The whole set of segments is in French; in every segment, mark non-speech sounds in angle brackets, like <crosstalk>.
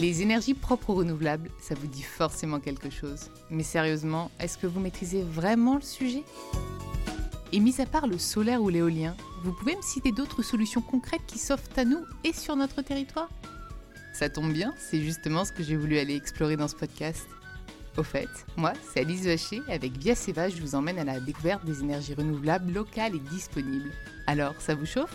Les énergies propres ou renouvelables, ça vous dit forcément quelque chose. Mais sérieusement, est-ce que vous maîtrisez vraiment le sujet? Et mis à part le solaire ou l'éolien, vous pouvez me citer d'autres solutions concrètes qui s'offrent à nous et sur notre territoire? Ça tombe bien, c'est justement ce que j'ai voulu aller explorer dans ce podcast. Au fait, moi, c'est Alice Vacher, avec Via Seva, je vous emmène à la découverte des énergies renouvelables locales et disponibles. Alors, ça vous chauffe?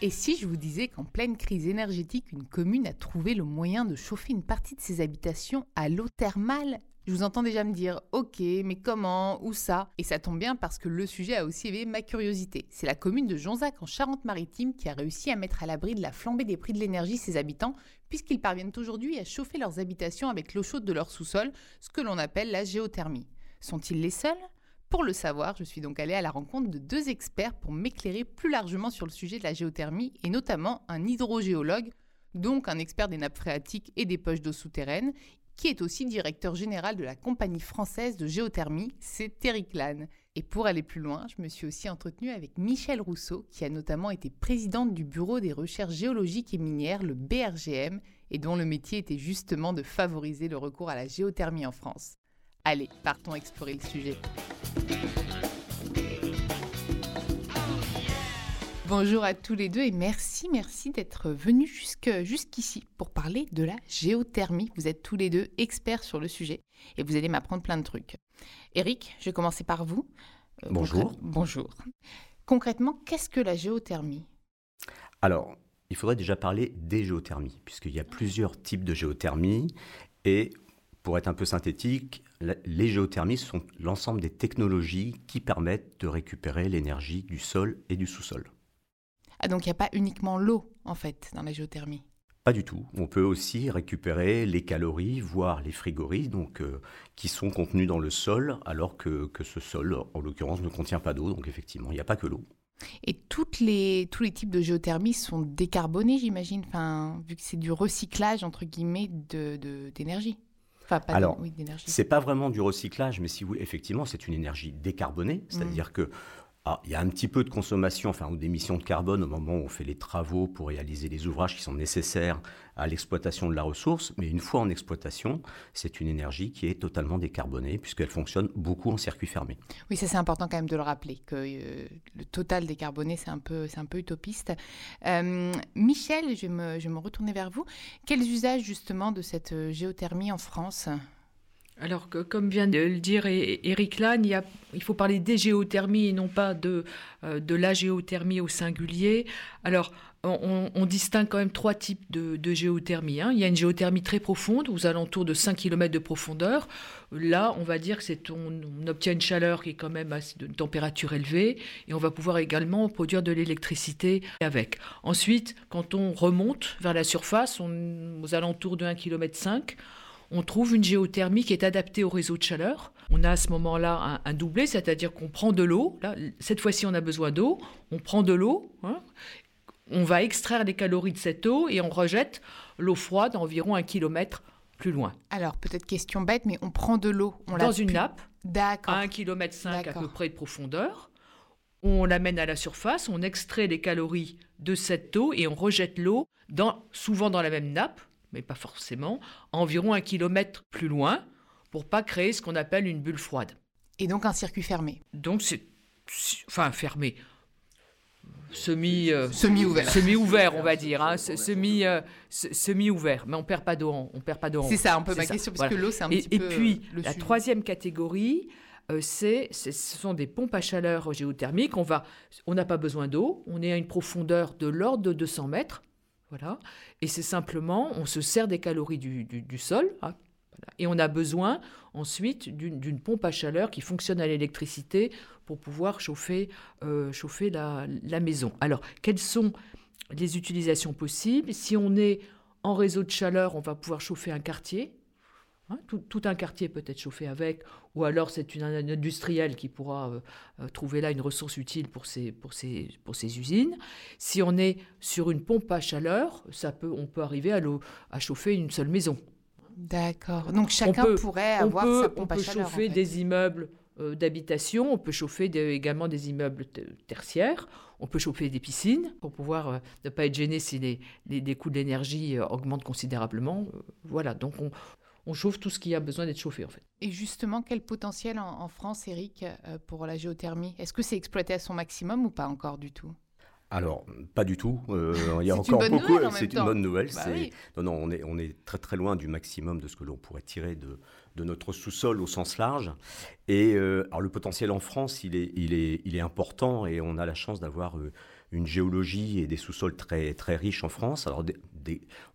Et si je vous disais qu'en pleine crise énergétique, une commune a trouvé le moyen de chauffer une partie de ses habitations à l'eau thermale? Je vous entends déjà me dire OK, mais comment? Où ça? Et ça tombe bien parce que le sujet a aussi éveillé ma curiosité. C'est la commune de Jonzac en Charente-Maritime qui a réussi à mettre à l'abri de la flambée des prix de l'énergie ses habitants, puisqu'ils parviennent aujourd'hui à chauffer leurs habitations avec l'eau chaude de leur sous-sol, ce que l'on appelle la géothermie. Sont-ils les seuls? Pour le savoir, je suis donc allée à la rencontre de deux experts pour m'éclairer plus largement sur le sujet de la géothermie et notamment un hydrogéologue, donc un expert des nappes phréatiques et des poches d'eau souterraines, qui est aussi directeur général de la compagnie française de géothermie, c'est Tericlan. Et pour aller plus loin, je me suis aussi entretenue avec Michel Rousseau, qui a notamment été présidente du Bureau des recherches géologiques et minières, le BRGM, et dont le métier était justement de favoriser le recours à la géothermie en France. Allez, partons explorer le sujet. Bonjour à tous les deux et merci, merci d'être venus jusqu'ici pour parler de la géothermie. Vous êtes tous les deux experts sur le sujet et vous allez m'apprendre plein de trucs. Eric, je vais commencer par vous. Euh, bonjour. bonjour. Concrètement, qu'est-ce que la géothermie? Alors, il faudrait déjà parler des géothermies, puisqu'il y a plusieurs types de géothermie et pour être un peu synthétique, les géothermies sont l'ensemble des technologies qui permettent de récupérer l'énergie du sol et du sous-sol. Ah donc il n'y a pas uniquement l'eau en fait dans la géothermie? Pas du tout. On peut aussi récupérer les calories, voire les frigories, donc, euh, qui sont contenus dans le sol, alors que, ce sol, en l'occurrence, ne contient pas d'eau. Donc effectivement, il n'y a pas que l'eau. Et toutes les, tous les types de géothermie sont décarbonés, j'imagine, enfin, vu que c'est du recyclage, entre guillemets, d'énergie. De, alors, c'est pas vraiment du recyclage, mais si vous, effectivement, c'est une énergie décarbonée, c'est-à-dire mmh. que il y a un petit peu de consommation, enfin, ou d'émissions de carbone au moment où on fait les travaux pour réaliser les ouvrages qui sont nécessaires à l'exploitation de la ressource, mais une fois en exploitation, c'est une énergie qui est totalement décarbonée puisqu'elle fonctionne beaucoup en circuit fermé. Oui, ça c'est important quand même de le rappeler, que euh, le total décarboné, c'est un peu, c'est un peu utopiste. Euh, Michel, je vais, me, je vais me retourner vers vous. Quels usages justement de cette euh, géothermie en France? Alors, comme vient de le dire Eric Lann, il, faut parler des géothermies et non pas de, euh, la géothermie au singulier. Alors, on, distingue quand même trois types de, géothermie. Hein. Il y a une géothermie très profonde, aux alentours de 5 km de profondeur. Là, on va dire que c'est on, obtient une chaleur qui est quand même à une température élevée et on va pouvoir également produire de l'électricité avec. Ensuite, quand on remonte vers la surface, aux alentours de 1 km 5, on trouve une géothermie qui est adaptée au réseau de chaleur. On a à ce moment-là un, doublé, c'est-à-dire qu'on prend de l'eau. Cette fois-ci, on a besoin d'eau. On prend de l'eau. Hein. on va extraire les calories de cette eau et on rejette l'eau froide environ un kilomètre plus loin. Alors, peut-être question bête, mais on prend de l'eau. Dans une nappe. D'accord. À un kilomètre cinq à peu près de profondeur. On l'amène à la surface, on extrait les calories de cette eau et on rejette l'eau souvent dans la même nappe mais pas forcément, environ un kilomètre plus loin, pour pas créer ce qu'on appelle une bulle froide. Et donc un circuit fermé. Donc c'est, enfin fermé, semi euh, semi ouvert semi ouvert on va dire hein, semi euh, semi ouvert mais on perd pas d'eau on perd pas d'eau c'est ça un peu ma question parce que l'eau c'est un et, petit peu et puis la troisième catégorie euh, c'est ce sont des pompes à chaleur géothermiques. On va on n'a pas besoin d'eau. On est à une profondeur de l'ordre de 200 mètres voilà. Et c'est simplement, on se sert des calories du, sol, hein, et on a besoin ensuite d'une pompe à chaleur qui fonctionne à l'électricité pour pouvoir chauffer, euh, chauffer la, la, maison. Alors, quelles sont les utilisations possibles? Si on est en réseau de chaleur, on va pouvoir chauffer un quartier, Hein, tout, un quartier peut être chauffé avec, ou alors c'est une, un industriel qui pourra euh, euh, trouver là une ressource utile pour ses, pour, pour usines. Si on est sur une pompe à chaleur, ça peut, on peut arriver à, à chauffer une seule maison. D'accord. Donc chacun pourrait avoir sa pompe à chaleur. On peut chauffer des immeubles d'habitation, on peut chauffer également des immeubles tertiaires, on peut chauffer des piscines pour pouvoir ne pas être gêné si les, les, coûts de l'énergie augmentent considérablement. voilà, donc on, on chauffe tout ce qui a besoin d'être chauffé en fait. Et justement, quel potentiel en, France, Eric, euh, pour la géothermie? Est-ce que c'est exploité à son maximum ou pas encore du tout? Alors, pas du tout. Euh, <laughs> il y a encore beaucoup. C'est une bonne nouvelle. Bah non, non, on est, on est très très loin du maximum de ce que l'on pourrait tirer de, de notre sous-sol au sens large. Et euh, alors le potentiel en France, il est, il est, il est important et on a la chance d'avoir une géologie et des sous-sols très, très riches en France. Alors,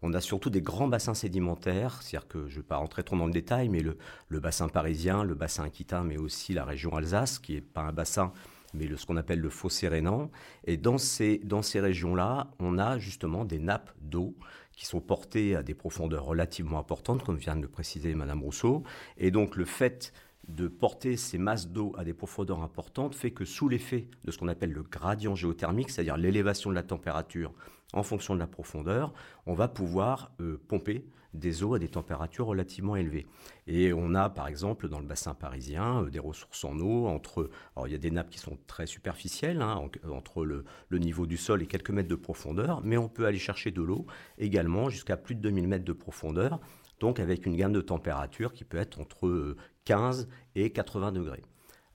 on a surtout des grands bassins sédimentaires, c'est-à-dire que je ne vais pas rentrer trop dans le détail, mais le, bassin parisien, le bassin aquitain, mais aussi la région Alsace, qui n'est pas un bassin, mais ce qu'on appelle le fossé rhénan. Et dans ces, dans ces régions-là, on a justement des nappes d'eau qui sont portées à des profondeurs relativement importantes, comme vient de le préciser Madame Rousseau. Et donc le fait de porter ces masses d'eau à des profondeurs importantes fait que sous l'effet de ce qu'on appelle le gradient géothermique, c'est-à-dire l'élévation de la température en fonction de la profondeur, on va pouvoir euh, pomper des eaux à des températures relativement élevées. Et on a par exemple dans le bassin parisien euh, des ressources en eau entre, alors il y a des nappes qui sont très superficielles, hein, entre le, le, niveau du sol et quelques mètres de profondeur, mais on peut aller chercher de l'eau également jusqu'à plus de 2000 mètres de profondeur donc avec une gamme de température qui peut être entre 15 et 80 degrés.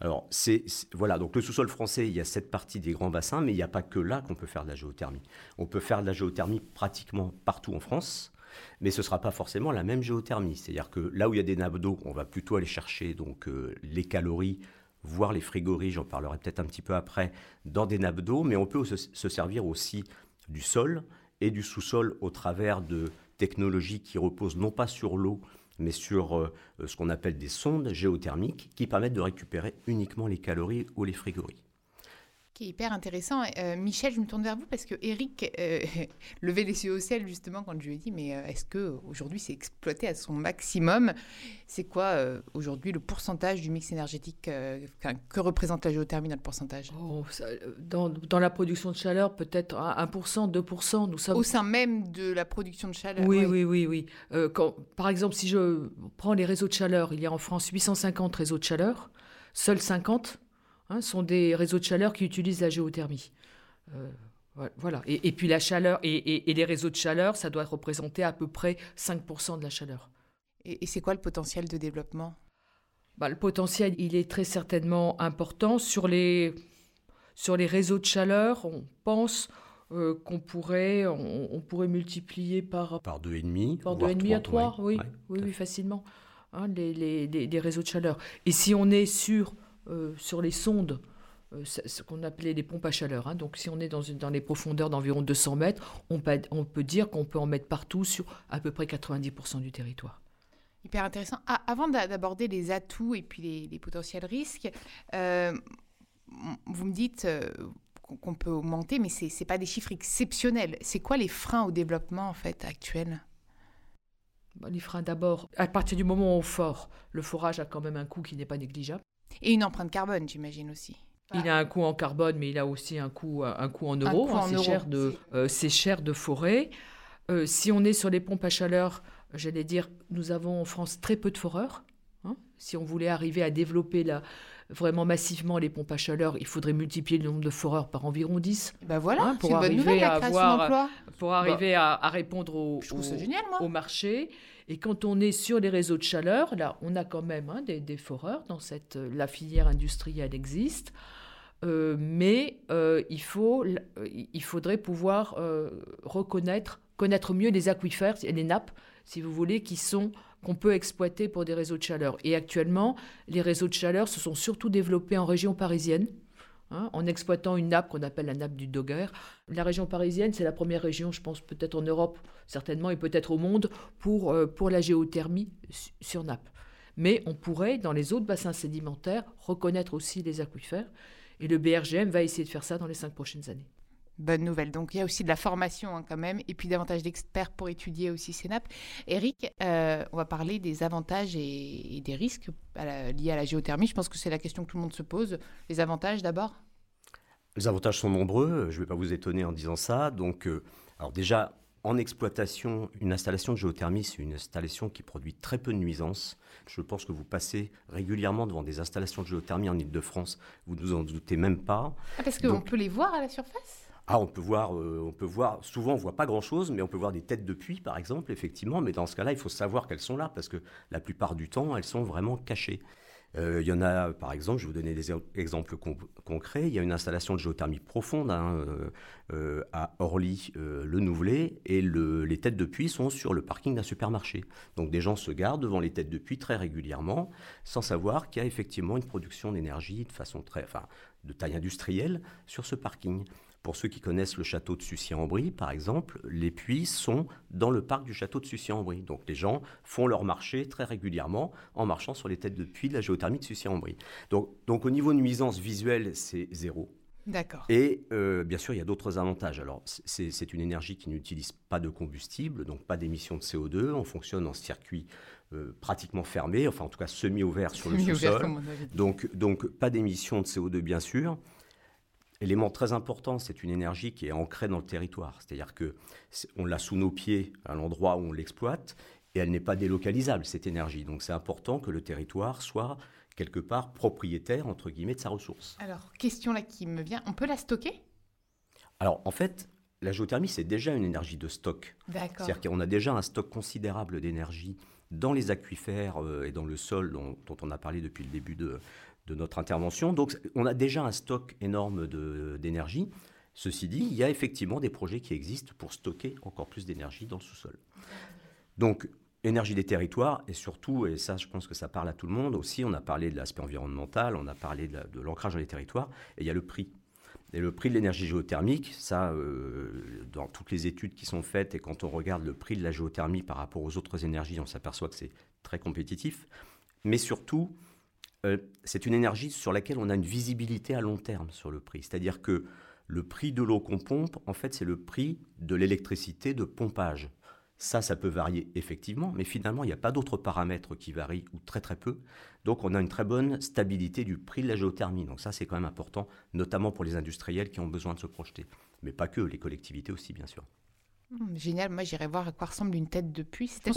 Alors, c'est, voilà, donc le sous-sol français, il y a cette partie des grands bassins, mais il n'y a pas que là qu'on peut faire de la géothermie. On peut faire de la géothermie pratiquement partout en France, mais ce ne sera pas forcément la même géothermie. C'est-à-dire que là où il y a des nappes d'eau, on va plutôt aller chercher donc euh, les calories, voire les frigories, j'en parlerai peut-être un petit peu après, dans des nappes d'eau, mais on peut se servir aussi du sol et du sous-sol au travers de technologies qui reposent non pas sur l'eau, mais sur euh, ce qu'on appelle des sondes géothermiques qui permettent de récupérer uniquement les calories ou les frigories qui est hyper intéressant. Euh, Michel, je me tourne vers vous parce que Eric euh, <laughs> levait les yeux au ciel justement quand je lui ai dit mais euh, est-ce que aujourd'hui c'est exploité à son maximum? C'est quoi aujourd'hui le pourcentage du mix énergétique Que représente la géothermie dans le pourcentage? Oh, dans, dans, la production de chaleur, peut-être 1%, 2%. Nous sommes... Au sein même de la production de chaleur Oui, oui, oui. oui, quand, par exemple, si je prends les réseaux de chaleur, il y a en France 850 réseaux de chaleur, seuls 50 Hein, sont des réseaux de chaleur qui utilisent la géothermie. Euh, voilà. Et, puis la chaleur et, les réseaux de chaleur, ça doit représenter à peu près 5% de la chaleur. Et, c'est quoi le potentiel de développement? Bah, Le potentiel, il est très certainement important. Sur les, sur les réseaux de chaleur, on pense euh, qu'on pourrait, on, pourrait multiplier par... Par 2,5 Par 2,5 à 3, oui, oui, oui, facilement, hein, les, les, les, réseaux de chaleur. Et si on est sur euh, sur les sondes, euh, ce qu'on appelait les pompes à chaleur. Hein. Donc si on est dans, dans les profondeurs d'environ 200 mètres, on peut, on peut dire qu'on peut en mettre partout sur à peu près 90% du territoire. Hyper intéressant. Ah, avant d'aborder les atouts et puis les, potentiels risques, euh, vous me dites qu'on peut augmenter, mais ce n'est pas des chiffres exceptionnels. C'est quoi les freins au développement en fait actuels bah, Les freins d'abord, à partir du moment où on fort, le forage a quand même un coût qui n'est pas négligeable. Et une empreinte carbone, j'imagine aussi. Il a un coût en carbone, mais il a aussi un coût, un coût en euros. Hein, c'est, cher euh, cher de forêt. Euh, si on est sur les pompes à chaleur, j'allais dire, nous avons en France très peu de foreurs. Hein. Si on voulait arriver à développer la, vraiment massivement les pompes à chaleur, il faudrait multiplier le nombre de foreurs par environ 10. Ben voilà, hein, pour, arriver à avoir, pour arriver à, répondre au, au marché. Et quand on est sur les réseaux de chaleur, là, on a quand même hein, des, foreurs. Dans cette, euh, la filière industrielle existe. Euh, mais euh, il, faut, il faudrait pouvoir reconnaître, connaître mieux les aquifères et les nappes, si vous voulez, qui sont qu'on peut exploiter pour des réseaux de chaleur. Et actuellement, les réseaux de chaleur se sont surtout développés en région parisienne. Hein, en exploitant une nappe qu'on appelle la nappe du Dogger. La région parisienne, c'est la première région, je pense, peut-être en Europe, certainement, et peut-être au monde, pour, euh, pour la géothermie sur nappe. Mais on pourrait, dans les autres bassins sédimentaires, reconnaître aussi les aquifères. Et le BRGM va essayer de faire ça dans les cinq prochaines années. Bonne nouvelle. Donc il y a aussi de la formation hein, quand même, et puis davantage d'experts pour étudier aussi ces nappes. Eric, euh, on va parler des avantages et, des risques liés à la géothermie. Je pense que c'est la question que tout le monde se pose. Les avantages d'abord? Les avantages sont nombreux, je ne vais pas vous étonner en disant ça. Donc, euh, alors déjà, en exploitation, une installation de géothermie, c'est une installation qui produit très peu de nuisances. Je pense que vous passez régulièrement devant des installations de géothermie en Ile-de-France, vous ne vous en doutez même pas. Ah, parce qu'on peut les voir à la surface? Ah, on peut voir, euh, on peut. Souvent, on voit pas grand-chose, mais on peut voir des têtes de puits, par exemple, effectivement. Mais dans ce cas-là, il faut savoir qu'elles sont là, parce que la plupart du temps, elles sont vraiment cachées. Euh, il y en a, par exemple, je vais vous donner des exemples concrets. Il y a une installation de géothermie profonde hein, euh, euh, à Orly, le Nouvelet, et les têtes de puits sont sur le parking d'un supermarché. Donc des gens se gardent devant les têtes de puits très régulièrement, sans savoir qu'il y a effectivement une production d'énergie de façon très, enfin, de taille industrielle sur ce parking. Pour ceux qui connaissent le château de Sucy-en-Brie, par exemple, les puits sont dans le parc du château de Sucy-en-Brie. Donc les gens font leur marché très régulièrement en marchant sur les têtes de puits de la géothermie de Sucy-en-Brie. Donc, donc au niveau nuisance visuelle, c'est zéro. D'accord. Et euh, bien sûr, il y a d'autres avantages. Alors, c'est une énergie qui n'utilise pas de combustible, donc pas d'émissions de CO2. On fonctionne en circuit euh, pratiquement fermé, enfin en tout cas semi-ouvert sur le sous-sol. Donc, donc pas d'émissions de CO2, bien sûr. Élément très important, c'est une énergie qui est ancrée dans le territoire. C'est-à-dire que on l'a sous nos pieds à l'endroit où on l'exploite et elle n'est pas délocalisable, cette énergie. Donc c'est important que le territoire soit quelque part propriétaire, entre guillemets, de sa ressource. Alors, question là qui me vient, on peut la stocker? Alors, en fait, la géothermie, c'est déjà une énergie de stock. D'accord. C'est-à-dire qu'on a déjà un stock considérable d'énergie dans les aquifères euh, et dans le sol dont, on a parlé depuis le début de, de notre intervention. Donc on a déjà un stock énorme d'énergie. Ceci dit, il y a effectivement des projets qui existent pour stocker encore plus d'énergie dans le sous-sol. Donc énergie des territoires et surtout, et ça je pense que ça parle à tout le monde aussi, on a parlé de l'aspect environnemental, on a parlé de l'ancrage dans les territoires, et il y a le prix. Et le prix de l'énergie géothermique, ça, euh, dans toutes les études qui sont faites, et quand on regarde le prix de la géothermie par rapport aux autres énergies, on s'aperçoit que c'est très compétitif. Mais surtout, euh, c'est une énergie sur laquelle on a une visibilité à long terme sur le prix. C'est-à-dire que le prix de l'eau qu'on pompe, en fait, c'est le prix de l'électricité de pompage. Ça, ça peut varier effectivement, mais finalement, il n'y a pas d'autres paramètres qui varient ou très très peu. Donc, on a une très bonne stabilité du prix de la géothermie. Donc, ça, c'est quand même important, notamment pour les industriels qui ont besoin de se projeter. Mais pas que, les collectivités aussi, bien sûr. Hmm, génial, moi j'irai voir à quoi ressemble une tête de puits. C'est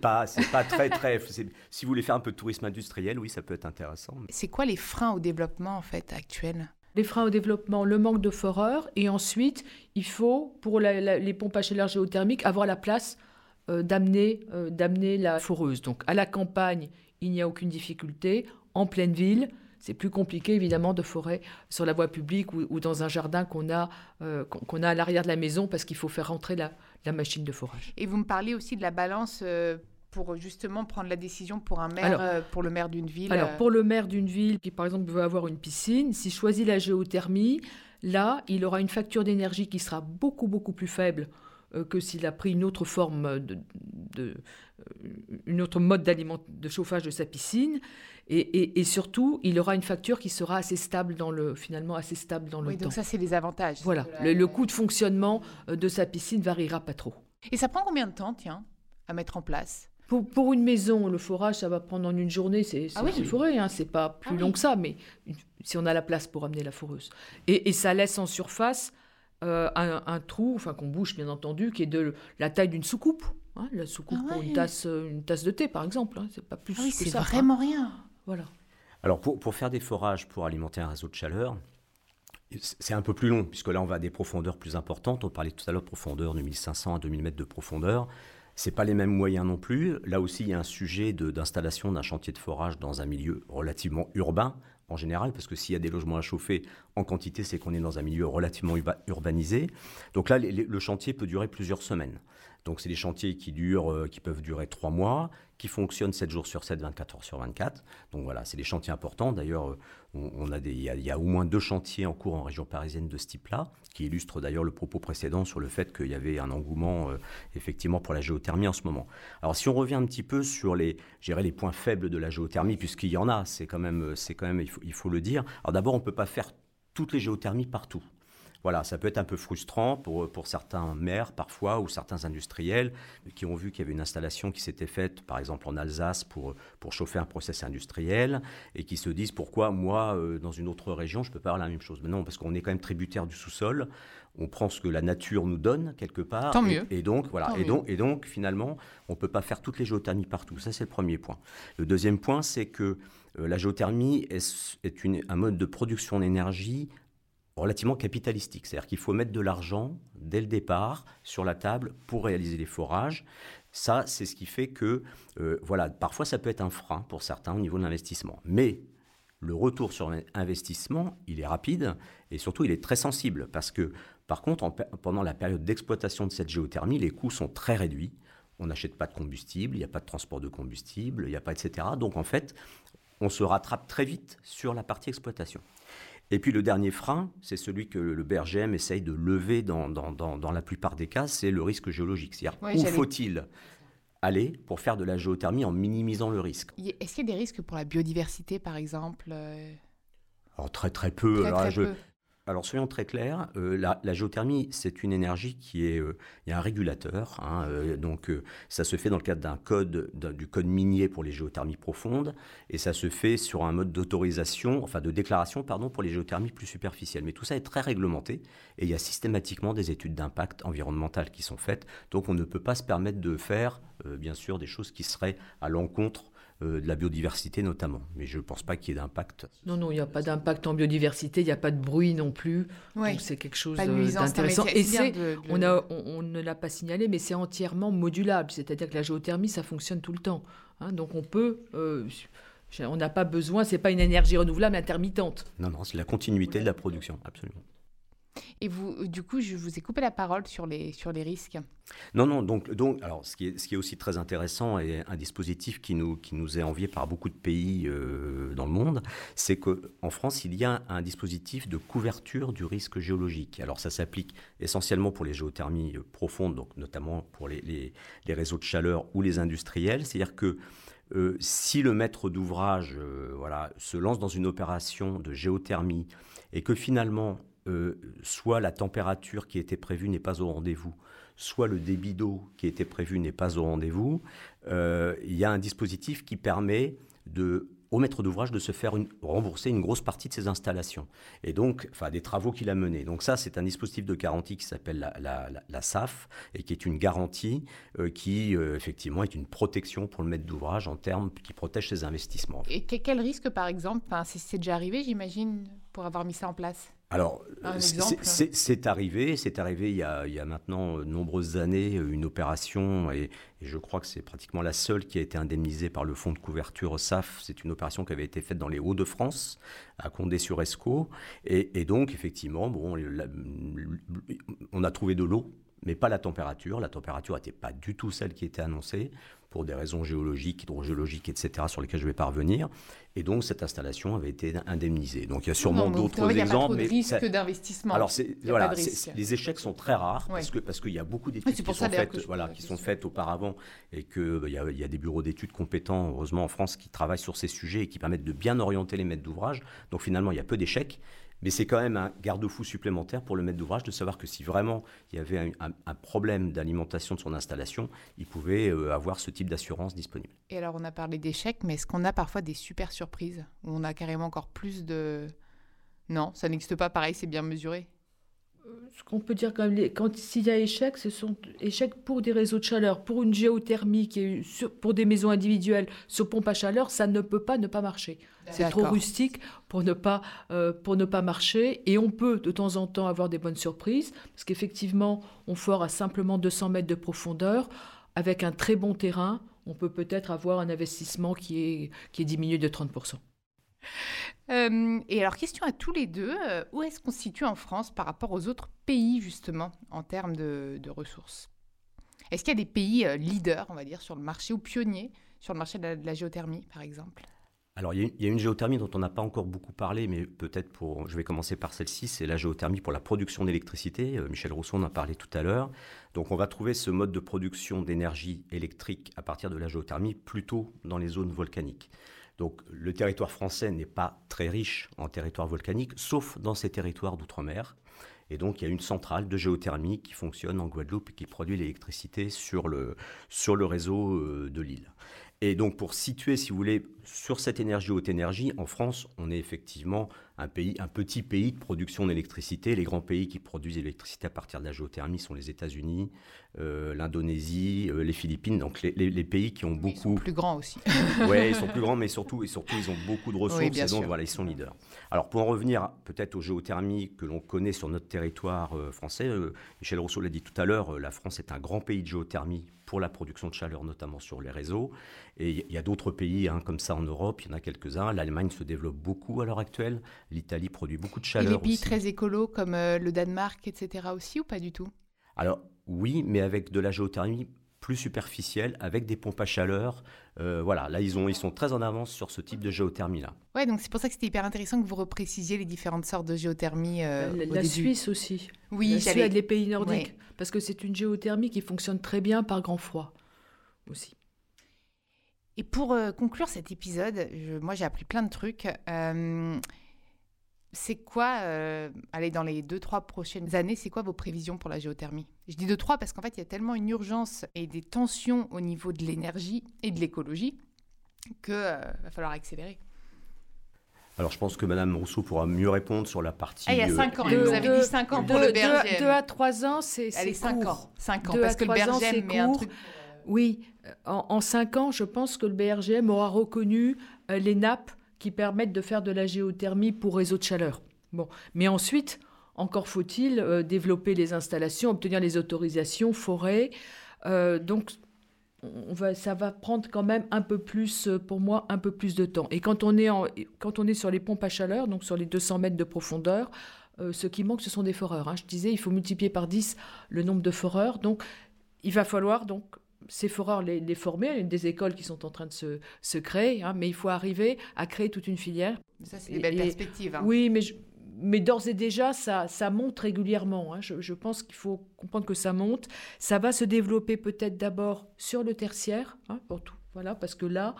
pas, c'est pas très très. <laughs> si vous voulez faire un peu de tourisme industriel, oui, ça peut être intéressant. C'est quoi les freins au développement en fait actuels? Les freins au développement, le manque de foreurs, et ensuite, il faut, pour les pompes à chaleur géothermiques, avoir la place euh, d'amener, euh, d'amener la foreuse. Donc, à la campagne, il n'y a aucune difficulté. En pleine ville, c'est plus compliqué évidemment de forer sur la voie publique ou, dans un jardin qu'on a, euh, qu'on a à l'arrière de la maison parce qu'il faut faire rentrer la, machine de forage. Et vous me parlez aussi de la balance euh, pour justement prendre la décision pour un maire, euh, pour le maire d'une ville. Alors pour le maire d'une ville qui par exemple veut avoir une piscine, s'il choisit la géothermie, là il aura une facture d'énergie qui sera beaucoup beaucoup plus faible que s'il a pris une autre forme de, une autre mode d'aliment de chauffage de sa piscine et, surtout, il aura une facture qui sera assez stable dans le, finalement assez stable dans le oui, temps. Donc ça, c'est les avantages. Voilà, le, coût de fonctionnement euh, de sa piscine variera pas trop. Et ça prend combien de temps, tiens, à mettre en place? Pour, pour, une maison, le forage, ça va prendre en une journée, c'est ah oui, forêt, hein, c'est pas plus ah long que ça, mais si on a la place pour amener la foreuse. Et, ça laisse en surface euh, un, trou, enfin qu'on bouche bien entendu, qui est de la taille d'une soucoupe. Hein, la soucoupe ah pour une tasse, une tasse de thé, par exemple. Hein, c'est pas plus oui, c'est vraiment rien. Alors pour, pour, faire des forages pour alimenter un réseau de chaleur, c'est un peu plus long, puisque là on va à des profondeurs plus importantes. On parlait tout à l'heure de profondeur de 1500 à 2000 mètres de profondeur. C'est pas les mêmes moyens non plus. Là aussi, il y a un sujet d'installation d'un chantier de forage dans un milieu relativement urbain en général, parce que s'il y a des logements à chauffer en quantité, c'est qu'on est dans un milieu relativement urbanisé. Donc là, le chantier peut durer plusieurs semaines. Donc c'est des chantiers qui durent, euh, qui peuvent durer trois mois, qui fonctionnent 7 jours sur 7, 24 heures sur 24. Donc voilà, c'est des chantiers importants. D'ailleurs, euh, on, a des, il, y a, au moins deux chantiers en cours en région parisienne de ce type-là, qui illustrent d'ailleurs le propos précédent sur le fait qu'il y avait un engouement euh, effectivement pour la géothermie en ce moment. Alors si on revient un petit peu sur les, les points faibles de la géothermie, puisqu'il y en a, c'est quand même, quand même, il faut, il faut le dire. Alors d'abord, on ne peut pas faire toutes les géothermies partout. Voilà, ça peut être un peu frustrant pour, pour certains maires parfois ou certains industriels qui ont vu qu'il y avait une installation qui s'était faite, par exemple en Alsace, pour, pour chauffer un process industriel et qui se disent pourquoi moi, euh, dans une autre région, je ne peux pas avoir la même chose? Mais non, parce qu'on est quand même tributaire du sous-sol. On prend ce que la nature nous donne quelque part. Tant mieux. Et donc, voilà. et donc, et donc, finalement, on ne peut pas faire toutes les géothermies partout. Ça, c'est le premier point. Le deuxième point, c'est que euh, la géothermie est, est une, un mode de production d'énergie relativement capitalistique. C'est-à-dire qu'il faut mettre de l'argent dès le départ sur la table pour réaliser les forages. Ça, c'est ce qui fait que, euh, voilà, parfois ça peut être un frein pour certains au niveau de l'investissement. Mais le retour sur investissement, il est rapide et surtout il est très sensible parce que, par contre, pendant la période d'exploitation de cette géothermie, les coûts sont très réduits. On n'achète pas de combustible, il n'y a pas de transport de combustible, il n'y a pas, etc. Donc en fait, on se rattrape très vite sur la partie exploitation. Et puis le dernier frein, c'est celui que le BRGM essaye de lever dans, dans, la plupart des cas, c'est le risque géologique. C'est-à-dire où faut-il aller pour faire de la géothermie en minimisant le risque? Est-ce qu'il y a des risques pour la biodiversité, par exemple Alors, très très peu. très peu. Alors soyons très clairs, euh, la, géothermie, c'est une énergie qui est... Euh, il y a un régulateur, hein, euh, donc ça se fait dans le cadre d'un code, du code minier pour les géothermies profondes, et ça se fait sur un mode d'autorisation, enfin de déclaration, pardon, pour les géothermies plus superficielles. Mais tout ça est très réglementé, et il y a systématiquement des études d'impact environnemental qui sont faites, donc on ne peut pas se permettre de faire, bien sûr, des choses qui seraient à l'encontre euh, de la biodiversité notamment. Mais je ne pense pas qu'il y ait d'impact. Non, non, il n'y a pas d'impact en biodiversité, il n'y a pas de bruit non plus. Donc c'est quelque chose d'intéressant. Et c'est, on, a, on, ne l'a pas signalé, mais c'est entièrement modulable. C'est-à-dire que la géothermie, ça fonctionne tout le temps. Hein. donc on peut... Euh, on n'a pas besoin, c'est pas une énergie renouvelable intermittente. Non, non, c'est la continuité de la production, absolument. Et vous, du coup, je vous ai coupé la parole sur les, sur les risques. Non, non, donc, donc alors, ce qui, est, ce qui est aussi très intéressant et un dispositif qui nous, qui nous est envié par beaucoup de pays euh, dans le monde, c'est qu'en France, il y a un dispositif de couverture du risque géologique. Alors, ça s'applique essentiellement pour les géothermies euh, profondes, donc notamment pour les, les, les réseaux de chaleur ou les industriels. C'est-à-dire que euh, si le maître d'ouvrage voilà, se lance dans une opération de géothermie et que finalement euh, soit la température qui était prévue n'est pas au rendez-vous, soit le débit d'eau qui était prévu n'est pas au rendez-vous, euh, il y a un dispositif qui permet de, au maître d'ouvrage de se faire rembourser une grosse partie de ses installations. Et donc, des travaux qu'il a menés. Donc ça, c'est un dispositif de garantie qui s'appelle la, SAF et qui est une garantie euh, qui, effectivement, est une protection pour le maître d'ouvrage en termes qui protège ses investissements. Et quel risque, par exemple, c'est déjà arrivé, j'imagine, pour avoir mis ça en place? Alors, c'est arrivé, c'est arrivé il y, a, maintenant de nombreuses années, une opération, et, je crois que c'est pratiquement la seule qui a été indemnisée par le fonds de couverture SAF. C'est une opération qui avait été faite dans les Hauts-de-France, à Condé-sur-Escaut. Et, donc, effectivement, bon, on a trouvé de l'eau mais pas la température. La température n'était pas du tout celle qui était annoncée pour des raisons géologiques, hydrogéologiques, etc., sur lesquelles je vais pas revenir. Et donc, cette installation avait été indemnisée. Donc, il y a sûrement d'autres exemples. Il n'y a risque d'investissement. Alors, voilà, les échecs sont très rares parce qu'il parce qu'il y a beaucoup d'études qui, sont faites, voilà, qui sont faites auparavant et qu'il bah, y, a, y a des bureaux d'études compétents, heureusement, en France, qui travaillent sur ces sujets et qui permettent de bien orienter les maîtres d'ouvrage. Donc, finalement, il y a peu d'échecs. Mais c'est quand même un garde-fou supplémentaire pour le maître d'ouvrage de savoir que si vraiment il y avait un, problème d'alimentation de son installation, il pouvait euh, avoir ce type d'assurance disponible. Et alors on a parlé d'échecs, mais est-ce qu'on a parfois des super surprises? Où on a carrément encore plus de... Non, ça n'existe pas pareil, c'est bien mesuré ce qu'on peut dire quand même, quand s'il y a échec, ce sont échecs pour des réseaux de chaleur, pour une géothermie qui est pour des maisons individuelles sur pompe à chaleur, ça ne peut pas ne pas marcher. C'est trop rustique pour ne pas euh, pour ne pas marcher. Et on peut de temps en temps avoir des bonnes surprises. Parce qu'effectivement, on fort à simplement 200 mètres de profondeur. Avec un très bon terrain, on peut peut-être avoir un investissement qui est qui est diminué de 30 <laughs> euh, et alors, question à tous les deux, euh, où est-ce qu'on se situe en France par rapport aux autres pays, justement, en termes de, ressources? Est-ce qu'il y a des pays euh, leaders, on va dire, sur le marché, ou pionniers sur le marché de la, géothermie, par exemple? Alors, il y, a une géothermie dont on n'a pas encore beaucoup parlé, mais peut-être pour. Je vais commencer par celle-ci, c'est la géothermie pour la production d'électricité. Michel Rousseau en a parlé tout à l'heure. Donc, on va trouver ce mode de production d'énergie électrique à partir de la géothermie plutôt dans les zones volcaniques. Donc le territoire français n'est pas très riche en territoire volcanique, sauf dans ces territoires d'outre-mer. Et donc, il y a une centrale de géothermie qui fonctionne en Guadeloupe et qui produit l'électricité sur le, sur le réseau euh, de l'île. Et donc, pour situer, si vous voulez, sur cette énergie haute énergie, en France, on est effectivement un, pays, un petit pays de production d'électricité. Les grands pays qui produisent l'électricité à partir de la géothermie sont les États-Unis, euh, l'Indonésie, euh, les Philippines. Donc, les, pays qui ont beaucoup. <laughs> Ils sont plus grands aussi. oui, ils sont plus grands, mais surtout, et surtout, ils ont beaucoup de ressources. et donc, voilà, ils sont leaders. Alors, pour en revenir peut-être aux géothermies que l'on connaît sur notre territoire euh, français, Michel Rousseau l'a dit tout à l'heure, la France est un grand pays de géothermie pour la production de chaleur, notamment sur les réseaux. Et il y a d'autres pays hein, comme ça en Europe, il y en a quelques-uns. L'Allemagne se développe beaucoup à l'heure actuelle. L'Italie produit beaucoup de chaleur. Et les pays très écolos comme euh, le Danemark, etc. aussi ou pas du tout? Alors oui, mais avec de la géothermie plus superficielle, avec des pompes à chaleur. Euh, voilà, là ils, ont, ils sont très en avance sur ce type de géothermie-là. Ouais, donc c'est pour ça que c'était hyper intéressant que vous reprécisiez les différentes sortes de géothermie. Euh, la, Suisse aussi. Oui, la Suède, les pays nordiques. Parce que c'est une géothermie qui fonctionne très bien par grand froid aussi. Et pour euh, conclure cet épisode, moi j'ai appris plein de trucs. Euh, c'est quoi, euh, allez, dans les 2-3 prochaines années, c'est quoi vos prévisions pour la géothermie? Je dis 2-3 parce qu'en fait, il y a tellement une urgence et des tensions au niveau de l'énergie et de l'écologie qu'il va falloir accélérer. Alors, je pense que Mme Rousseau pourra mieux répondre sur la partie. Ah, il y a 5 ans, vous avez dit 5 ans pour le BRGM. 2 à 3 ans, c'est. Allez, 5 ans. 5 ans, parce que le BRGM met un truc. Oui, en, cinq ans, je pense que le BRGM aura reconnu euh, les nappes qui permettent de faire de la géothermie pour réseau de chaleur. Bon, mais ensuite, encore faut-il euh, développer les installations, obtenir les autorisations, forêts. Euh, donc, ça va prendre quand même un peu plus, pour moi, un peu plus de temps. Et quand on est, sur les pompes à chaleur, donc sur les 200 mètres de profondeur, ce qui manque, ce sont des foreurs. Hein. Je disais, il faut multiplier par 10 le nombre de foreurs. Donc, il va falloir donc foreurs les, les, former. Il y a des écoles qui sont en train de se, se créer, hein, mais il faut arriver à créer toute une filière. Ça, c'est des belles perspectives. Hein. Oui, mais, mais d'ores et déjà, ça, ça monte régulièrement. Hein. Je, je, pense qu'il faut comprendre que ça monte. Ça va se développer peut-être d'abord sur le tertiaire, pour tout. Voilà, parce que là,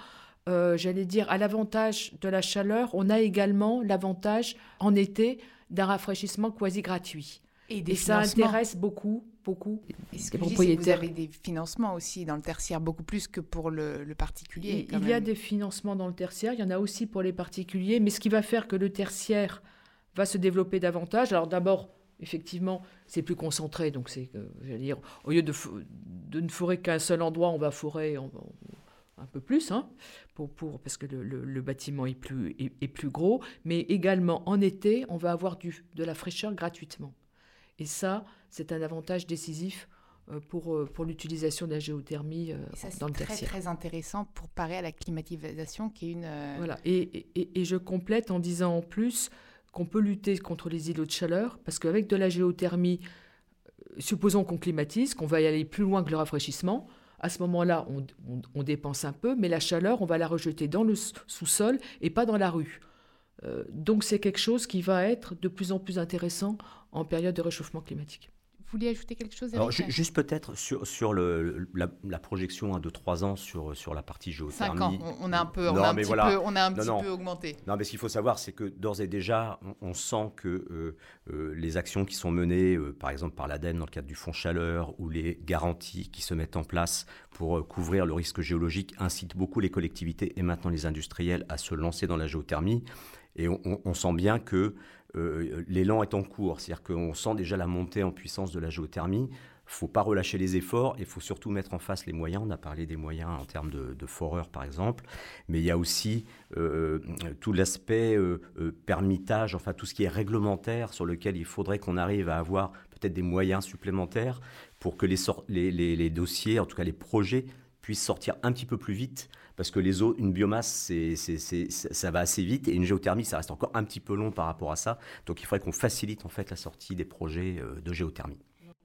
euh, j'allais dire, à l'avantage de la chaleur, on a également l'avantage en été d'un rafraîchissement quasi gratuit. Et, et ça intéresse beaucoup beaucoup ce que propriétaires. vous avez des financements aussi dans le tertiaire, beaucoup plus que pour le, particulier. Il, y a des financements dans le tertiaire, il y en a aussi pour les particuliers, mais ce qui va faire que le tertiaire va se développer davantage, alors d'abord, effectivement, c'est plus concentré, donc c'est, euh, j'allais dire, au lieu de, de ne forer qu'un seul endroit, on va forer un peu plus, hein, pour, pour, parce que le, bâtiment est plus, est, plus gros, mais également en été, on va avoir du, de la fraîcheur gratuitement. Et ça, c'est un avantage décisif euh, pour, euh, pour l'utilisation de la géothermie euh, dans le tertiaire. C'est très intéressant pour parer à la climatisation qui est une... Voilà, et, et, et, je complète en disant en plus qu'on peut lutter contre les îlots de chaleur, parce qu'avec de la géothermie, supposons qu'on climatise, qu'on va y aller plus loin que le rafraîchissement, à ce moment-là, on, on, on, dépense un peu, mais la chaleur, on va la rejeter dans le sous-sol et pas dans la rue. Donc c'est quelque chose qui va être de plus en plus intéressant en période de réchauffement climatique. Vous vouliez ajouter quelque chose Alors, Juste peut-être sur, sur le, la, projection hein, de 3 ans sur, sur la partie géothermie. 5 ans, on a un peu, on a un petit peu, on a un petit peu augmenté. Non, mais ce qu'il faut savoir, c'est que d'ores et déjà, on, sent que euh, euh, les actions qui sont menées, euh, par exemple par l'ADEME dans le cadre du fonds chaleur, ou les garanties qui se mettent en place pour couvrir le risque géologique, incitent beaucoup les collectivités et maintenant les industriels à se lancer dans la géothermie. Et on, sent bien que euh, l'élan est en cours. C'est-à-dire qu'on sent déjà la montée en puissance de la géothermie. Il faut pas relâcher les efforts et il faut surtout mettre en face les moyens. On a parlé des moyens en termes de, de foreur, par exemple, mais il y a aussi euh, tout l'aspect euh, permitage, enfin tout ce qui est réglementaire sur lequel il faudrait qu'on arrive à avoir peut-être des moyens supplémentaires pour que les dossiers, en tout cas les projets, puissent sortir un petit peu plus vite parce que les eaux, une biomasse, c'est, ça va assez vite, et une géothermie, ça reste encore un petit peu long par rapport à ça. Donc il faudrait qu'on facilite en fait la sortie des projets euh, de géothermie.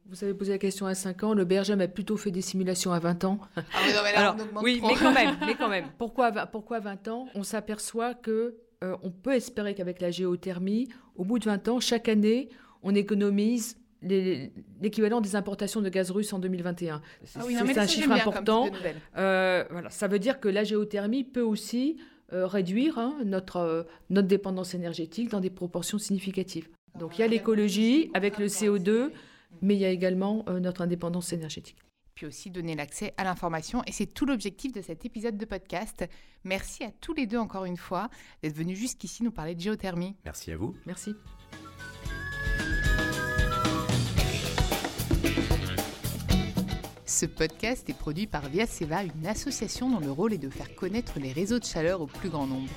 Vous avez posé la question à 5 ans, le BRGM a plutôt fait des simulations à 20 ans. Ah oui, non, mais là, on oui mais quand même, mais quand même. <laughs> Pourquoi, pourquoi 20 ans? On s'aperçoit que euh, on peut espérer qu'avec la géothermie, au bout de 20 ans, chaque année, on économise l'équivalent des importations de gaz russe en 2021. C'est ah un chiffre important. Euh, voilà, ça veut dire que la géothermie peut aussi euh, réduire hein, notre, euh, notre dépendance énergétique dans des proportions significatives. Donc il y a l'écologie avec le CO2, mais il y a également euh, notre indépendance énergétique. Puis aussi donner l'accès à l'information. Et c'est tout l'objectif de cet épisode de podcast. Merci à tous les deux encore une fois d'être venus jusqu'ici nous parler de géothermie. Merci à vous. Merci. Ce podcast est produit par Via Seva, une association dont le rôle est de faire connaître les réseaux de chaleur au plus grand nombre.